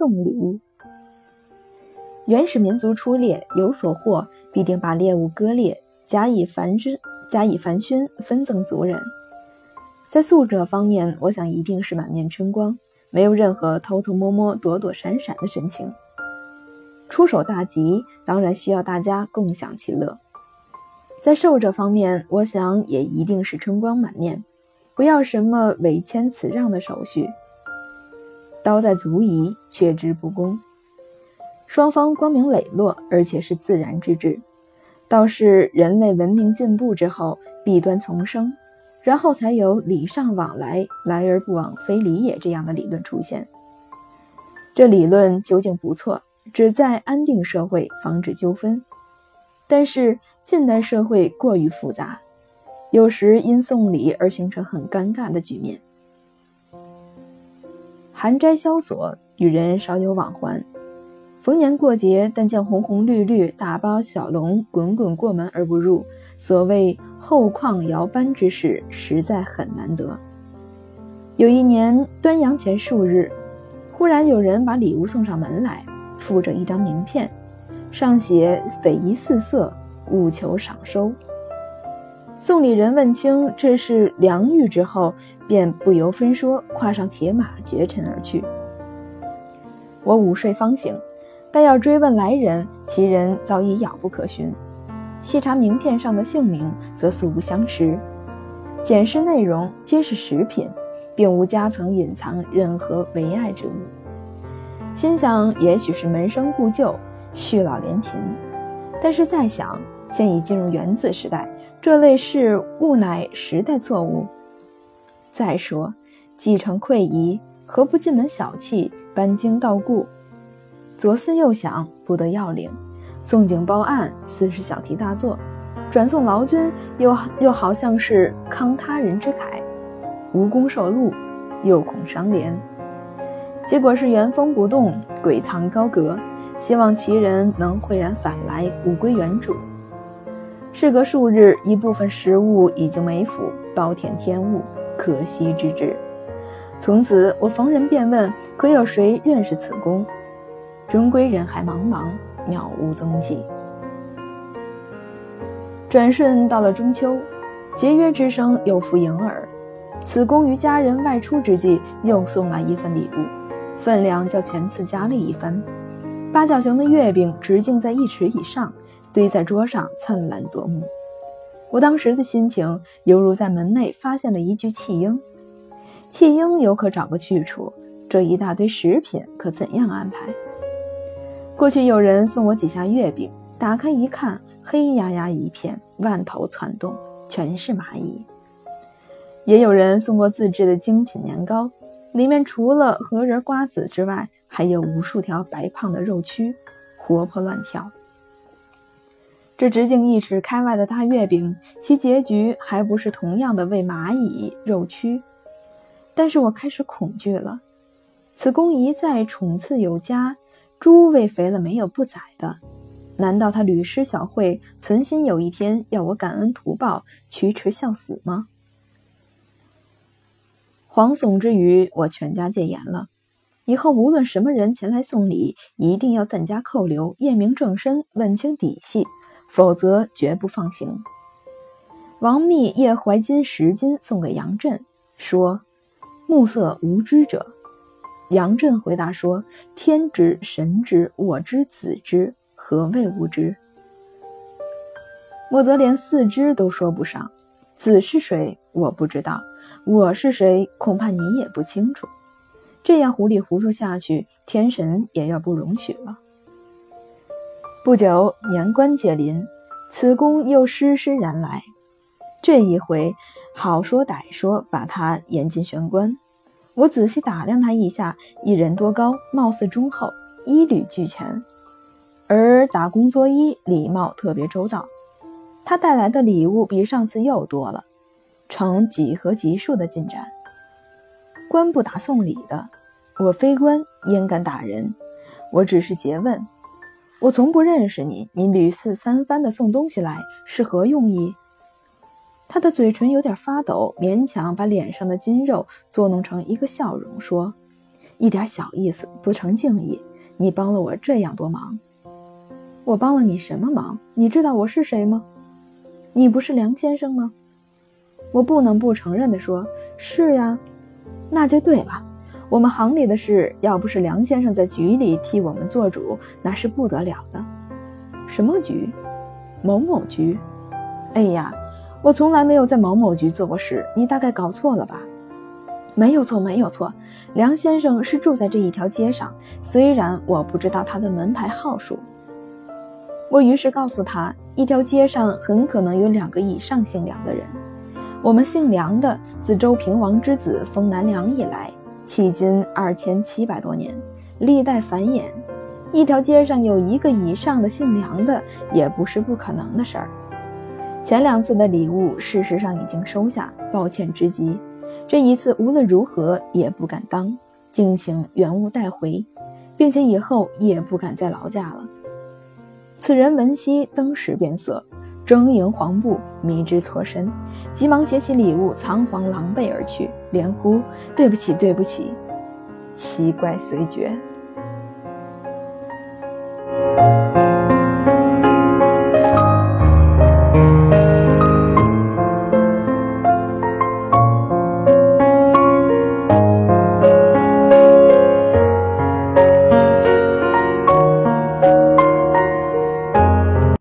送礼。原始民族出猎有所获，必定把猎物割裂，加以繁之，加以繁熏，分赠族人。在送者方面，我想一定是满面春光，没有任何偷偷摸摸、躲躲闪闪的神情。出手大吉，当然需要大家共享其乐。在受者方面，我想也一定是春光满面，不要什么委谦辞让的手续。刀在足矣，却之不恭。双方光明磊落，而且是自然之至。倒是人类文明进步之后，弊端丛生，然后才有礼尚往来，来而不往非礼也这样的理论出现。这理论究竟不错，旨在安定社会，防止纠纷。但是近代社会过于复杂，有时因送礼而形成很尴尬的局面。寒斋萧索，与人少有往还。逢年过节，但见红红绿绿、大包小笼滚滚过门而不入，所谓后旷摇班之事，实在很难得。有一年端阳前数日，忽然有人把礼物送上门来，附着一张名片。上写匪夷四色，务求赏收。送礼人问清这是良玉之后，便不由分说，跨上铁马绝尘而去。我午睡方醒，但要追问来人，其人早已杳不可寻。细查名片上的姓名，则素不相识。检视内容，皆是食品，并无夹层隐藏任何为爱之物。心想，也许是门生故旧。续老连贫，但是再想，现已进入原子时代，这类事物乃时代错误。再说，继承溃遗，何不进门小憩，搬经道故？左思右想，不得要领。送景报案，似是小题大做；转送劳军，又又好像是慷他人之慨。无功受禄，又恐伤廉。结果是原封不动，鬼藏高阁。希望其人能慧然返来，物归原主。事隔数日，一部分食物已经没腐，暴殄天物，可惜之至。从此，我逢人便问：可有谁认识此公？终归人海茫茫，渺无踪迹。转瞬到了中秋，节约之声又复盈耳。此公于家人外出之际，又送来一份礼物，分量较前次加了一番。八角形的月饼直径在一尺以上，堆在桌上，灿烂夺目。我当时的心情犹如在门内发现了一具弃婴。弃婴有可找个去处，这一大堆食品可怎样安排？过去有人送我几下月饼，打开一看，黑压压一片，万头攒动，全是蚂蚁。也有人送过自制的精品年糕。里面除了核仁瓜子之外，还有无数条白胖的肉蛆，活泼乱跳。这直径一尺开外的大月饼，其结局还不是同样的喂蚂蚁肉蛆？但是我开始恐惧了。此公一再宠赐有加，猪喂肥了没有不宰的？难道他屡施小惠，存心有一天要我感恩图报，驱驰笑死吗？惶悚之余，我全家戒严了。以后无论什么人前来送礼，一定要暂加扣留，验明正身，问清底细，否则绝不放行。王密夜怀金十斤送给杨震，说：“目色无知者。”杨震回答说：“天之，神之，我知，子之，何谓无知？”莫则连四知都说不上。子是谁？我不知道。我是谁？恐怕你也不清楚。这样糊里糊涂下去，天神也要不容许了。不久，年关届临，此公又施施然来。这一回，好说歹说，把他引进玄关。我仔细打量他一下，一人多高，貌似忠厚，衣履俱全，而打工作揖，礼貌特别周到。他带来的礼物比上次又多了，呈几何级数的进展。官不打送礼的，我非官，焉敢打人？我只是诘问。我从不认识你，你屡次三番的送东西来，是何用意？他的嘴唇有点发抖，勉强把脸上的筋肉作弄成一个笑容，说：“一点小意思不成敬意。你帮了我这样多忙，我帮了你什么忙？你知道我是谁吗？你不是梁先生吗？我不能不承认的说：“是呀。”那就对了。我们行里的事，要不是梁先生在局里替我们做主，那是不得了的。什么局？某某局。哎呀，我从来没有在某某局做过事，你大概搞错了吧？没有错，没有错。梁先生是住在这一条街上，虽然我不知道他的门牌号数。我于是告诉他，一条街上很可能有两个以上姓梁的人。我们姓梁的，自周平王之子封南梁以来。迄今二千七百多年，历代繁衍，一条街上有一个以上的姓梁的，也不是不可能的事儿。前两次的礼物，事实上已经收下，抱歉之极。这一次无论如何也不敢当，敬请原物带回，并且以后也不敢再劳驾了。此人闻悉，登时变色，争迎黄布，迷之错身，急忙携起礼物，仓皇狼狈而去。连呼：“对不起，对不起！”奇怪随绝。